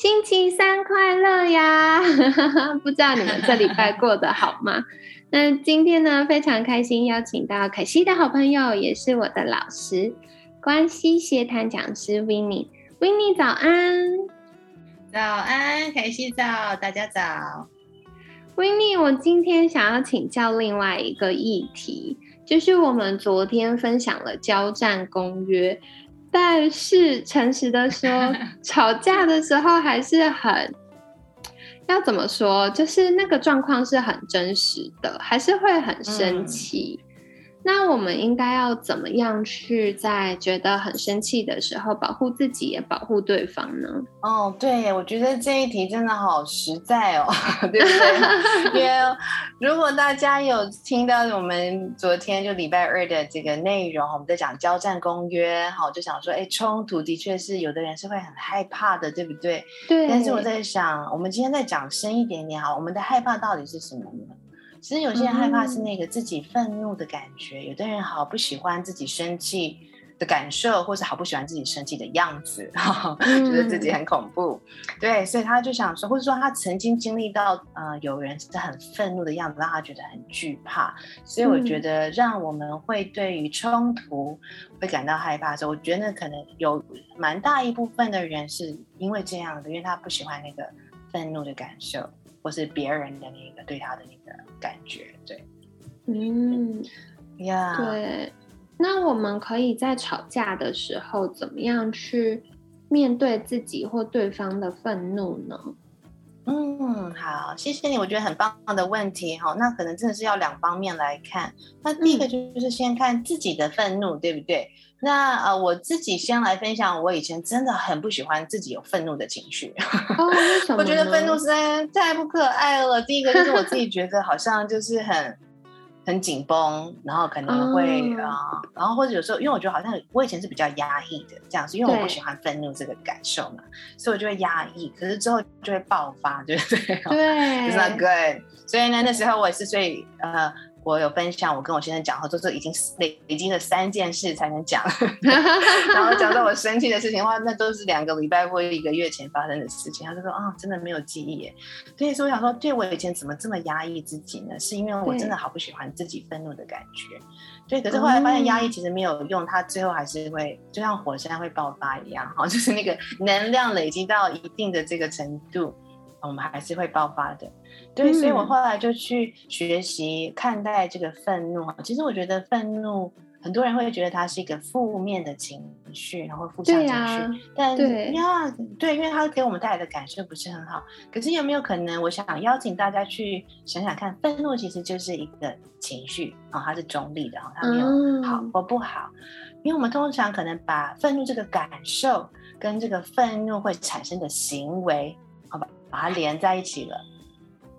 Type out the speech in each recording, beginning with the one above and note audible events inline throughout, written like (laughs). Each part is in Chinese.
星期三快乐呀！(laughs) 不知道你们这礼拜过得好吗？(laughs) 那今天呢，非常开心邀请到凯西的好朋友，也是我的老师——关西协谈讲师 w i n n i e w i n n i e 早安！早安，凯西早，大家早。w i n n i e 我今天想要请教另外一个议题，就是我们昨天分享了交战公约。但是诚实的说，(laughs) 吵架的时候还是很要怎么说？就是那个状况是很真实的，还是会很生气。那我们应该要怎么样去在觉得很生气的时候保护自己也保护对方呢？哦，对，我觉得这一题真的好实在哦，(laughs) 对不对？(laughs) 因为如果大家有听到我们昨天就礼拜二的这个内容，我们在讲交战公约，哈，就想说，哎，冲突的确是有的人是会很害怕的，对不对？对。但是我在想，我们今天再讲深一点点好，我们的害怕到底是什么呢？其实有些人害怕是那个自己愤怒的感觉，有的人好不喜欢自己生气的感受，或是好不喜欢自己生气的样子，觉得自己很恐怖。对，所以他就想说，或者说他曾经经历到呃有人是很愤怒的样子，让他觉得很惧怕。所以我觉得，让我们会对于冲突会感到害怕的时候，我觉得可能有蛮大一部分的人是因为这样的，因为他不喜欢那个愤怒的感受。或是别人的那个对他的那个感觉，对，嗯，呀，对。那我们可以在吵架的时候，怎么样去面对自己或对方的愤怒呢？嗯，好，谢谢你，我觉得很棒的问题哈。那可能真的是要两方面来看。那第一个就是先看自己的愤怒，对不对？那呃，我自己先来分享，我以前真的很不喜欢自己有愤怒的情绪。(laughs) 哦，我觉得愤怒实在太不可爱了。第一个就是我自己觉得好像就是很。很紧绷，然后可能会啊，然后或者有时候，因为我觉得好像我以前是比较压抑的这样子，因为我不喜欢愤怒这个感受嘛，所以我就会压抑。可是之后就会爆发，(laughs) 对不对？对，是那个。所以呢，那时候我也是，所以呃。我有分享，我跟我先生讲后，就是已经累累积了三件事才能讲，(laughs) 然后讲到我生气的事情的话，那都是两个礼拜或一个月前发生的事情。他就说啊，真的没有记忆耶。对，所以我想说，对我以前怎么这么压抑自己呢？是因为我真的好不喜欢自己愤怒的感觉。对，可是后来发现压抑其实没有用，它最后还是会就像火山会爆发一样，哈，就是那个能量累积到一定的这个程度。我们还是会爆发的，对，所以我后来就去学习看待这个愤怒。其实我觉得愤怒，很多人会觉得它是一个负面的情绪，然后负向情绪。但呀，对，因为它给我们带来的感受不是很好。可是有没有可能，我想邀请大家去想想看，愤怒其实就是一个情绪啊，它是中立的啊，它没有好或不好。因为我们通常可能把愤怒这个感受跟这个愤怒会产生的行为？把它连在一起了，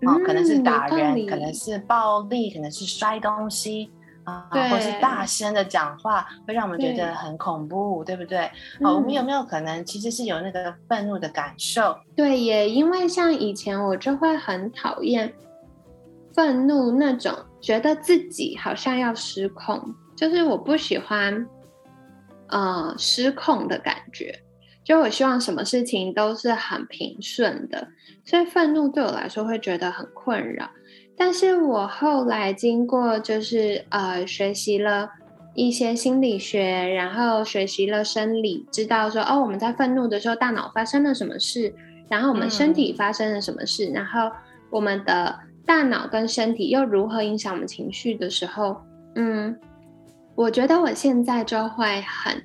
哦，可能是打人，可能是暴力，可能是摔东西啊，或是大声的讲话，会让我们觉得很恐怖，对不对？哦，我们有没有可能其实是有那个愤怒的感受？对，也因为像以前我就会很讨厌愤怒那种，觉得自己好像要失控，就是我不喜欢呃失控的感觉。就我希望什么事情都是很平顺的，所以愤怒对我来说会觉得很困扰。但是我后来经过就是呃学习了一些心理学，然后学习了生理，知道说哦我们在愤怒的时候大脑发生了什么事，然后我们身体发生了什么事，然后我们的大脑跟身体又如何影响我们情绪的时候，嗯，我觉得我现在就会很。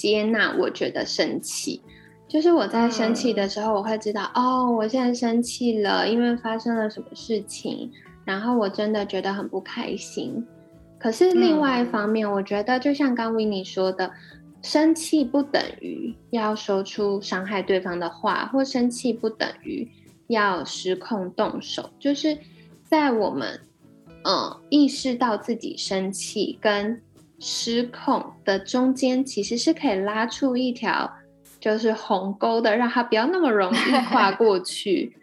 接纳，我觉得生气，就是我在生气的时候，我会知道哦，我现在生气了，因为发生了什么事情，然后我真的觉得很不开心。可是另外一方面，我觉得就像刚维尼说的，生气不等于要说出伤害对方的话，或生气不等于要失控动手，就是在我们嗯意识到自己生气跟失控的中间，其实是可以拉出一条就是鸿沟的，让它不要那么容易 (laughs) 跨过去。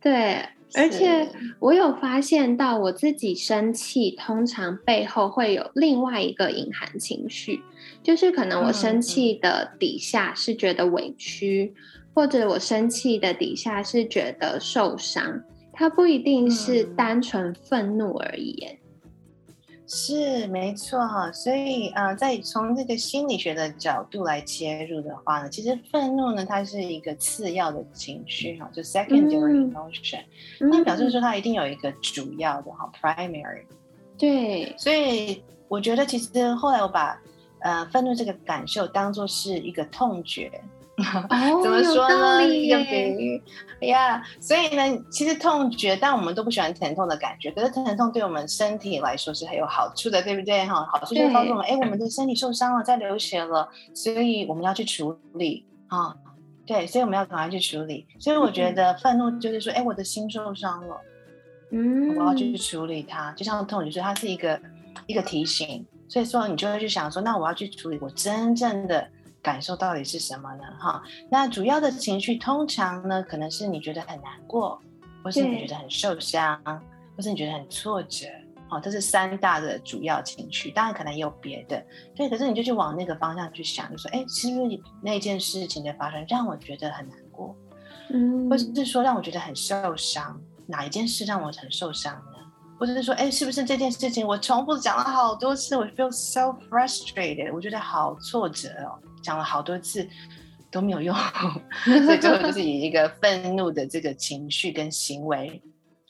对，而且我有发现到我自己生气，通常背后会有另外一个隐含情绪，就是可能我生气的底下是觉得委屈。或者我生气的底下是觉得受伤，它不一定是单纯愤怒而已。是没错哈，所以呃，在从这个心理学的角度来切入的话呢，其实愤怒呢，它是一个次要的情绪哈，就 secondary emotion，那表示说它一定有一个主要的哈 primary。对，所以我觉得其实后来我把呃愤怒这个感受当做是一个痛觉。(laughs) 怎么说呢？一个比喻，哎呀，所以呢，其实痛觉，但我们都不喜欢疼痛的感觉。可是疼痛对我们身体来说是很有好处的，对不对？哈，好处就是告诉我们，哎，我们的身体受伤了，在流血了，所以我们要去处理啊。对，所以我们要赶快去处理。所以我觉得愤怒就是说，哎，我的心受伤了，嗯，我要去处理它。就像痛，觉说它是一个一个提醒。所以说，你就会去想说，那我要去处理我真正的。感受到底是什么呢？哈，那主要的情绪通常呢，可能是你觉得很难过，或是你觉得很受伤，或是你觉得很挫折，哦，这是三大的主要情绪。当然可能也有别的，对，可是你就去往那个方向去想，就说，哎，是不是那件事情的发生让我觉得很难过？嗯，或者是说让我觉得很受伤？哪一件事让我很受伤呢？或者是说，哎，是不是这件事情我重复讲了好多次，我 feel so frustrated，我觉得好挫折哦。讲了好多次都没有用，(laughs) 所以最后就是以一个愤怒的这个情绪跟行为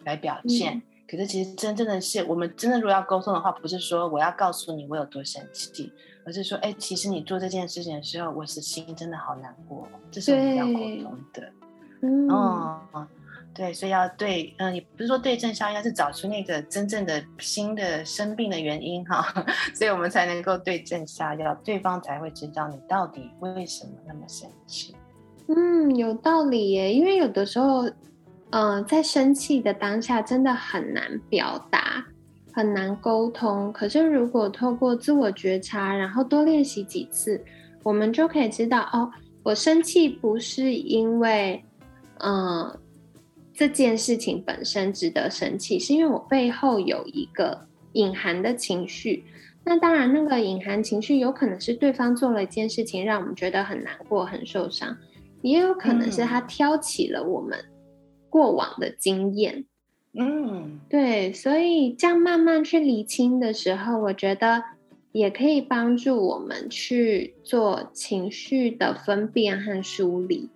来表现。可是其实真正的是，我们真的如果要沟通的话，不是说我要告诉你我有多生气，而是说，哎，其实你做这件事情的时候，我是心真的好难过，这是我们要沟通的。嗯。对，所以要对，嗯，也不是说对症下药，是找出那个真正的新的生病的原因哈，(laughs) 所以我们才能够对症下药，对方才会知道你到底为什么那么生气。嗯，有道理耶，因为有的时候，嗯，在生气的当下真的很难表达，很难沟通。可是如果透过自我觉察，然后多练习几次，我们就可以知道，哦，我生气不是因为，嗯。这件事情本身值得生气，是因为我背后有一个隐含的情绪。那当然，那个隐含情绪有可能是对方做了一件事情，让我们觉得很难过、很受伤，也有可能是他挑起了我们过往的经验。嗯，对，所以这样慢慢去理清的时候，我觉得也可以帮助我们去做情绪的分辨和梳理。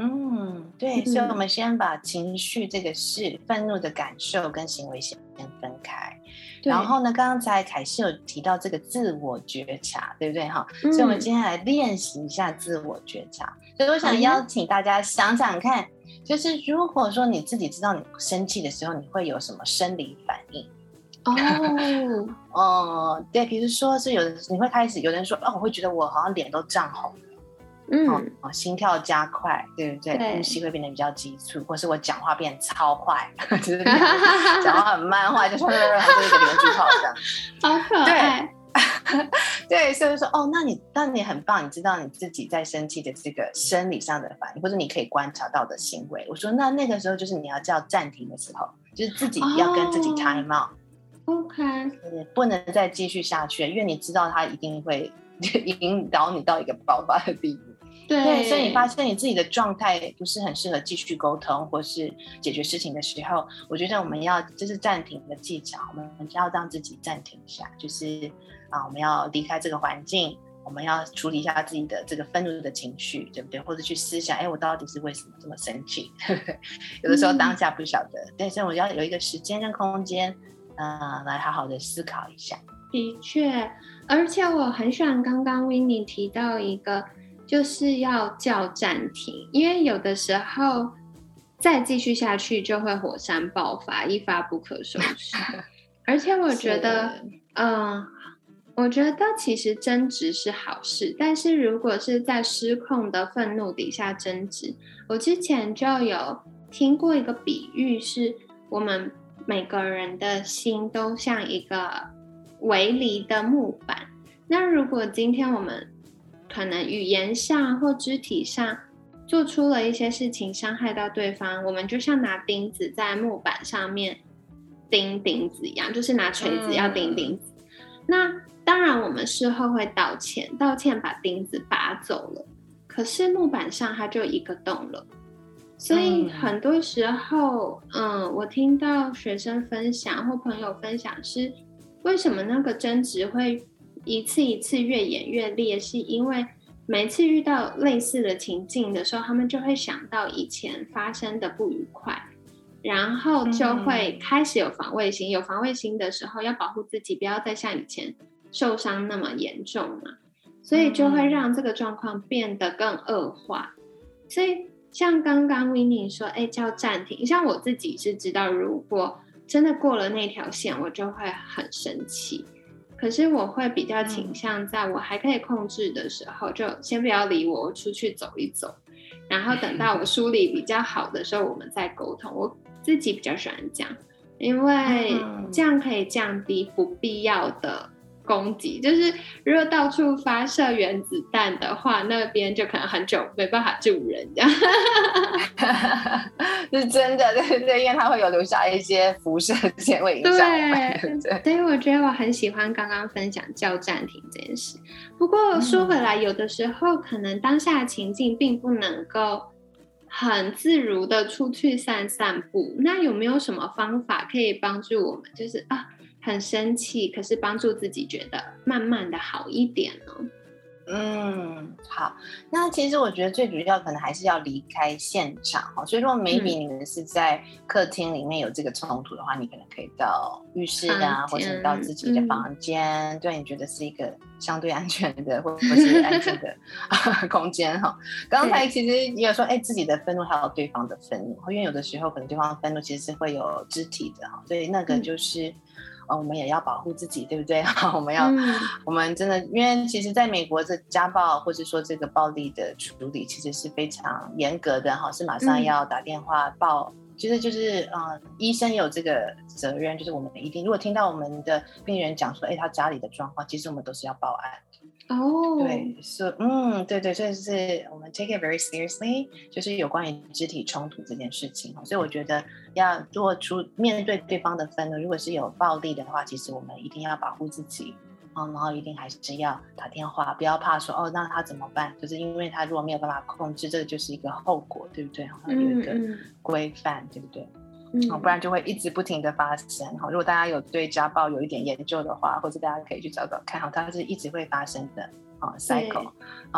嗯，对，所以我们先把情绪这个事、愤怒的感受跟行为先先分开。然后呢，刚才凯西有提到这个自我觉察，对不对哈？所以我们今天来练习一下自我觉察。所以我想邀请大家想想看，就是如果说你自己知道你生气的时候，你会有什么生理反应？哦，(laughs) 哦，对，比如说是有的，你会开始有人说，哦，我会觉得我好像脸都涨红。嗯，哦，心跳加快，对不对？呼吸会变得比较急促，或是我讲话变超快，(laughs) 就是讲话很慢，话就说就是一个连续炮这样，(laughs) 好可爱。(laughs) 对，所以说，哦，那你那你很棒，你知道你自己在生气的这个生理上的反应，或者你可以观察到的行为。我说，那那个时候就是你要叫暂停的时候，就是自己要跟自己 time out，OK，不能再继续下去，因为你知道他一定会引导你到一个爆发的地步。对，所以你发现你自己的状态不是很适合继续沟通或是解决事情的时候，我觉得我们要这是暂停的技巧，我们要让自己暂停一下，就是啊，我们要离开这个环境，我们要处理一下自己的这个愤怒的情绪，对不对？或者去思想，哎，我到底是为什么这么生气？(laughs) 有的时候当下不晓得，对，所以我要有一个时间跟空间，嗯，来好好的思考一下。的确，而且我很喜欢刚刚 w i n n i e 提到一个。就是要叫暂停，因为有的时候再继续下去就会火山爆发，一发不可收拾。(laughs) 而且我觉得，嗯，我觉得其实争执是好事，但是如果是在失控的愤怒底下争执，我之前就有听过一个比喻，是我们每个人的心都像一个围篱的木板。那如果今天我们可能语言上或肢体上做出了一些事情，伤害到对方，我们就像拿钉子在木板上面钉钉子一样，就是拿锤子要钉钉子。那当然，我们事后会道歉，道歉把钉子拔走了，可是木板上它就一个洞了。所以很多时候，嗯，我听到学生分享或朋友分享是，为什么那个争执会一次一次越演越烈，是因为每次遇到类似的情境的时候，他们就会想到以前发生的不愉快，然后就会开始有防卫心。有防卫心的时候，要保护自己，不要再像以前受伤那么严重嘛，所以就会让这个状况变得更恶化。所以。像刚刚 Winnie 说，哎，叫暂停。像我自己是知道，如果真的过了那条线，我就会很生气。可是我会比较倾向在我还可以控制的时候，就先不要理我，我出去走一走。然后等到我梳理比较好的时候，我们再沟通。我自己比较喜欢这样，因为这样可以降低不必要的。攻击就是，如果到处发射原子弹的话，那边就可能很久没办法住人，这样 (laughs) 是真的，对对，因为它会有留下一些辐射线会影响。对，所以我觉得我很喜欢刚刚分享叫暂停这件事。不过说回来，有的时候可能当下情境并不能够很自如的出去散散步，那有没有什么方法可以帮助我们？就是啊。很生气，可是帮助自己觉得慢慢的好一点呢。嗯，好。那其实我觉得最主要可能还是要离开现场哈。所以如果 maybe 你们是在客厅里面有这个冲突的话，你可能可以到浴室啊，或者到自己的房间，对你觉得是一个相对安全的或者是安静的 (laughs) (laughs) 空间哈。刚才其实也有说，哎，自己的愤怒还有对方的愤怒，因为有的时候可能对方愤怒其实是会有肢体的哈，所以那个就是。哦，我们也要保护自己，对不对？(laughs) 哈我们要，我们真的，因为其实在美国，这家暴或者说这个暴力的处理，其实是非常严格的哈，是马上要打电话报。其实就是，呃，医生有这个责任，就是我们一定，如果听到我们的病人讲说，哎，他家里的状况，其实我们都是要报案。哦，对，是，嗯，对对，所以是我们 take it very seriously，就是有关于肢体冲突这件事情所以我觉得要做出面对对方的愤怒，如果是有暴力的话，其实我们一定要保护自己，啊，然后一定还是要打电话，不要怕说哦，那他怎么办？就是因为他如果没有办法控制，这就是一个后果，对不对？然后有一个规范，对不对？嗯，不然就会一直不停的发生。哈，如果大家有对家暴有一点研究的话，或者大家可以去找找看，哈，它是一直会发生的哦，cycle。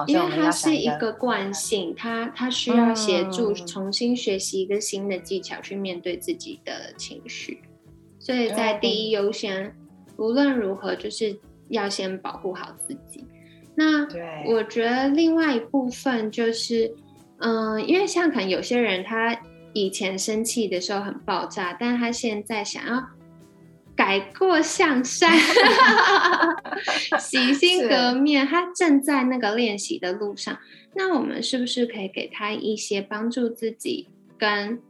因为它是一个惯性，它它需要协助重新学习一个新的技巧去面对自己的情绪，所以在第一优先，无论如何就是要先保护好自己。那我觉得另外一部分就是，嗯，因为像可能有些人他。以前生气的时候很爆炸，但他现在想要改过向善，(laughs) 洗心革面，他正在那个练习的路上。那我们是不是可以给他一些帮助自己跟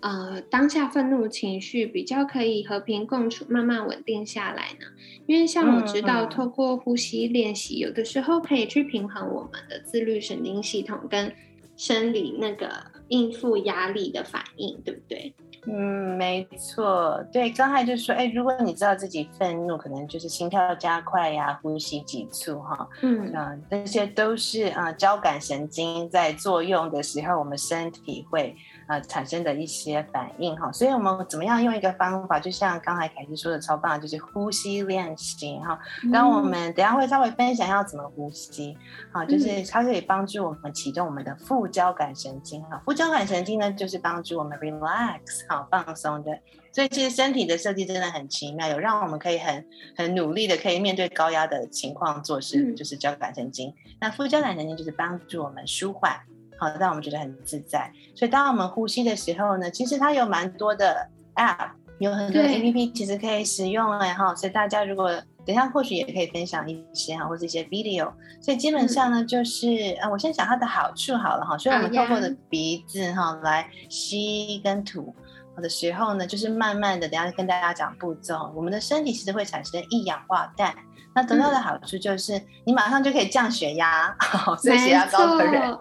呃当下愤怒情绪比较可以和平共处，慢慢稳定下来呢？因为像我知道，透过呼吸练习，有的时候可以去平衡我们的自律神经系统跟生理那个。应付压力的反应，对不对？嗯，没错。对，刚才就说，哎，如果你知道自己愤怒，可能就是心跳加快呀，呼吸急促，哈，嗯，啊，这些都是啊交感神经在作用的时候，我们身体会。啊，产生的一些反应哈，所以我们怎么样用一个方法，就像刚才凯西说的超棒，就是呼吸练习哈。当我们等下会稍微分享要怎么呼吸，好，就是它可以帮助我们启动我们的副交感神经哈。副交感神经呢，就是帮助我们 relax 好放松的。所以其实身体的设计真的很奇妙，有让我们可以很很努力的可以面对高压的情况做事，就是交感神经。那副交感神经就是帮助我们舒缓。好，让我们觉得很自在。所以，当我们呼吸的时候呢，其实它有蛮多的 App，有很多 APP，其实可以使用哎哈。所以大家如果等下或许也可以分享一些哈，或者一些 video。所以基本上呢，就是啊，我先讲它的好处好了哈。所以我们透过的鼻子哈来吸跟吐的时候呢，就是慢慢的，等下跟大家讲步骤。我们的身体其实会产生一氧化氮。那得到的好处就是，你马上就可以降血压，(laughs) 所以血压高的人，(laughs)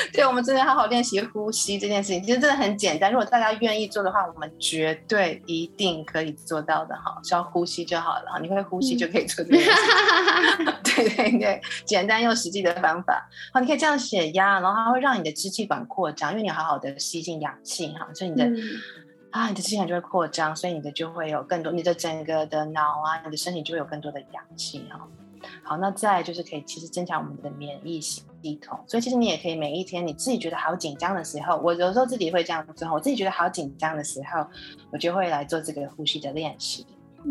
(laughs) 对，我们真的好好练习呼吸这件事情，其实真的很简单。如果大家愿意做的话，我们绝对一定可以做到的哈。只要呼吸就好了哈，你会呼吸就可以做这件事情。(laughs) 对对对，简单又实际的方法。好，你可以这样血压，然后它会让你的支气管扩张，因为你好好的吸进氧气哈，所以你的。啊，你的气管就会扩张，所以你的就会有更多，你的整个的脑啊，你的身体就会有更多的氧气哈。好，那再就是可以其实增强我们的免疫系统，所以其实你也可以每一天你自己觉得好紧张的时候，我有时候自己会这样做，我自己觉得好紧张的时候，我就会来做这个呼吸的练习。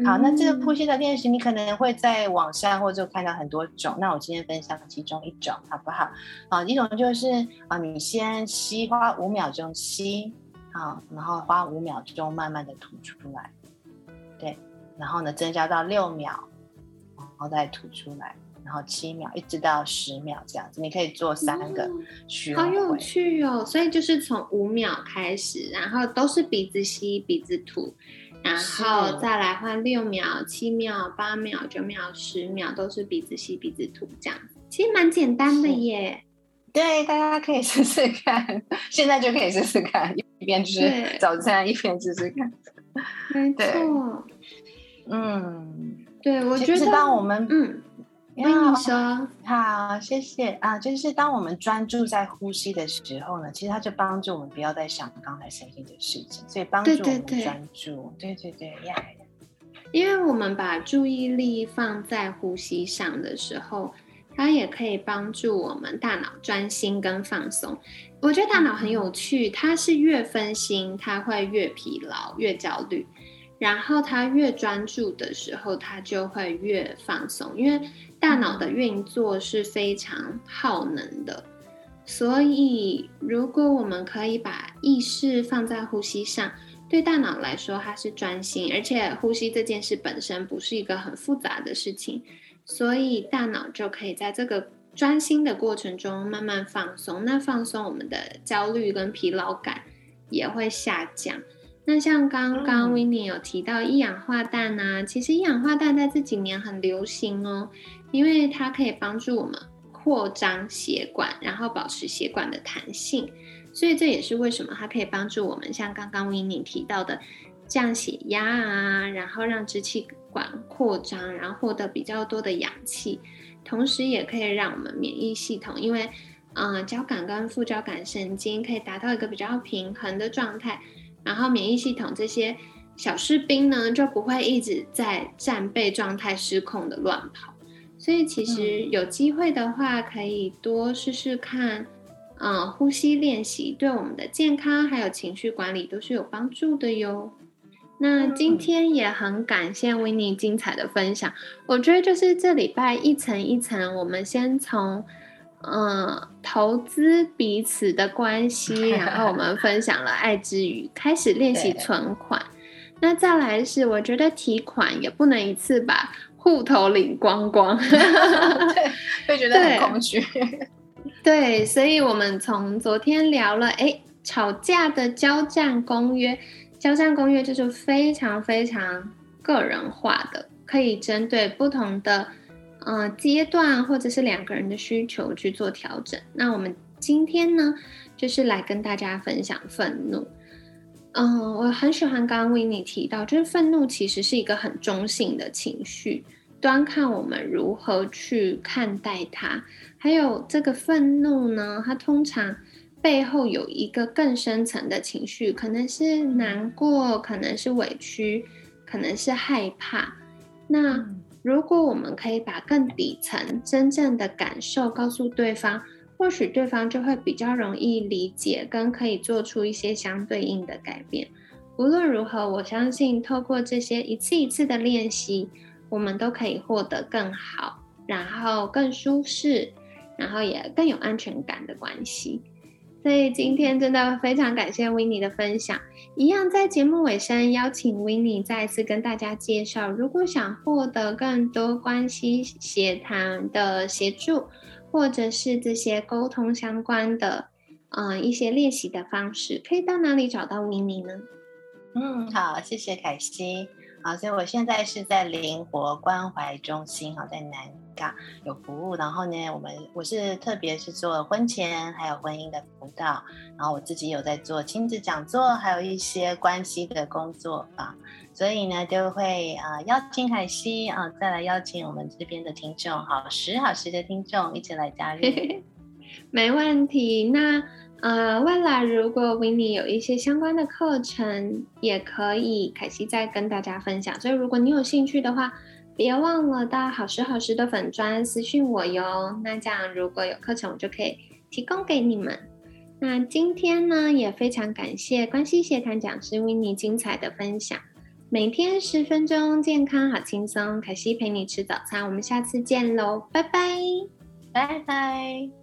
好，那这个呼吸的练习，你可能会在网上或者看到很多种，那我今天分享其中一种好不好？啊，一种就是啊，你先吸花五秒钟吸。好，然后花五秒钟慢慢的吐出来，对，然后呢增加到六秒，然后再吐出来，然后七秒一直到十秒这样子，你可以做三个循环。好有趣哦！所以就是从五秒开始，然后都是鼻子吸鼻子吐，然后再来换六秒、七秒、八秒、九秒、十秒，都是鼻子吸鼻子吐这样子，其实蛮简单的耶。对，大家可以试试看，现在就可以试试看，一边吃早餐，一边试试看。没错，嗯，对，我觉得当我们嗯，跟你说好，谢谢啊，就是当我们专注在呼吸的时候呢，其实它就帮助我们不要再想刚才身心的事情，所以帮助我们专注。对对对呀，因为我们把注意力放在呼吸上的时候。它也可以帮助我们大脑专心跟放松。我觉得大脑很有趣，它是越分心，它会越疲劳、越焦虑；然后他越专注的时候，他就会越放松。因为大脑的运作是非常耗能的，所以如果我们可以把意识放在呼吸上，对大脑来说它是专心，而且呼吸这件事本身不是一个很复杂的事情。所以大脑就可以在这个专心的过程中慢慢放松，那放松我们的焦虑跟疲劳感也会下降。那像刚刚 w i n n i e 有提到一氧化氮啊，其实一氧化氮在这几年很流行哦，因为它可以帮助我们扩张血管，然后保持血管的弹性，所以这也是为什么它可以帮助我们像刚刚 w i n n i e 提到的降血压啊，然后让支气。管扩张，然后获得比较多的氧气，同时也可以让我们免疫系统，因为，嗯，交感跟副交感神经可以达到一个比较平衡的状态，然后免疫系统这些小士兵呢就不会一直在战备状态失控的乱跑。所以其实有机会的话，可以多试试看，嗯，呼吸练习对我们的健康还有情绪管理都是有帮助的哟。那今天也很感谢维尼精彩的分享。我觉得就是这礼拜一层一层，我们先从嗯投资彼此的关系，然后我们分享了爱之语，开始练习存款。那再来是，我觉得提款也不能一次把户头领光光，(laughs) 对，会觉得很空虚。对，所以我们从昨天聊了，哎，吵架的交战公约。交战公约就是非常非常个人化的，可以针对不同的呃阶段或者是两个人的需求去做调整。那我们今天呢，就是来跟大家分享愤怒。嗯，我很喜欢刚刚维尼提到，就是愤怒其实是一个很中性的情绪，端看我们如何去看待它。还有这个愤怒呢，它通常。背后有一个更深层的情绪，可能是难过，可能是委屈，可能是害怕。那如果我们可以把更底层真正的感受告诉对方，或许对方就会比较容易理解，跟可以做出一些相对应的改变。无论如何，我相信透过这些一次一次的练习，我们都可以获得更好，然后更舒适，然后也更有安全感的关系。所以今天真的非常感谢 w i n n e 的分享。一样在节目尾声，邀请 w i n n e 再次跟大家介绍，如果想获得更多关系协谈的协助，或者是这些沟通相关的，嗯，一些练习的方式，可以到哪里找到 w i n n e 呢？嗯，好，谢谢凯西。好，所以我现在是在灵活关怀中心，好，在南有服务。然后呢，我们我是特别是做婚前还有婚姻的辅导，然后我自己有在做亲子讲座，还有一些关系的工作啊。所以呢，就会啊邀请凯西啊，再来邀请我们这边的听众，好十好十的听众一起来加入。(laughs) 没问题，那。呃，未来如果 w i n n e 有一些相关的课程，也可以凯西再跟大家分享。所以如果你有兴趣的话，别忘了到好时好时的粉砖私信我哟。那这样如果有课程，我就可以提供给你们。那今天呢，也非常感谢关系协谈讲师 w i n n e 精彩的分享。每天十分钟，健康好轻松。凯西陪你吃早餐，我们下次见喽，拜拜，拜拜。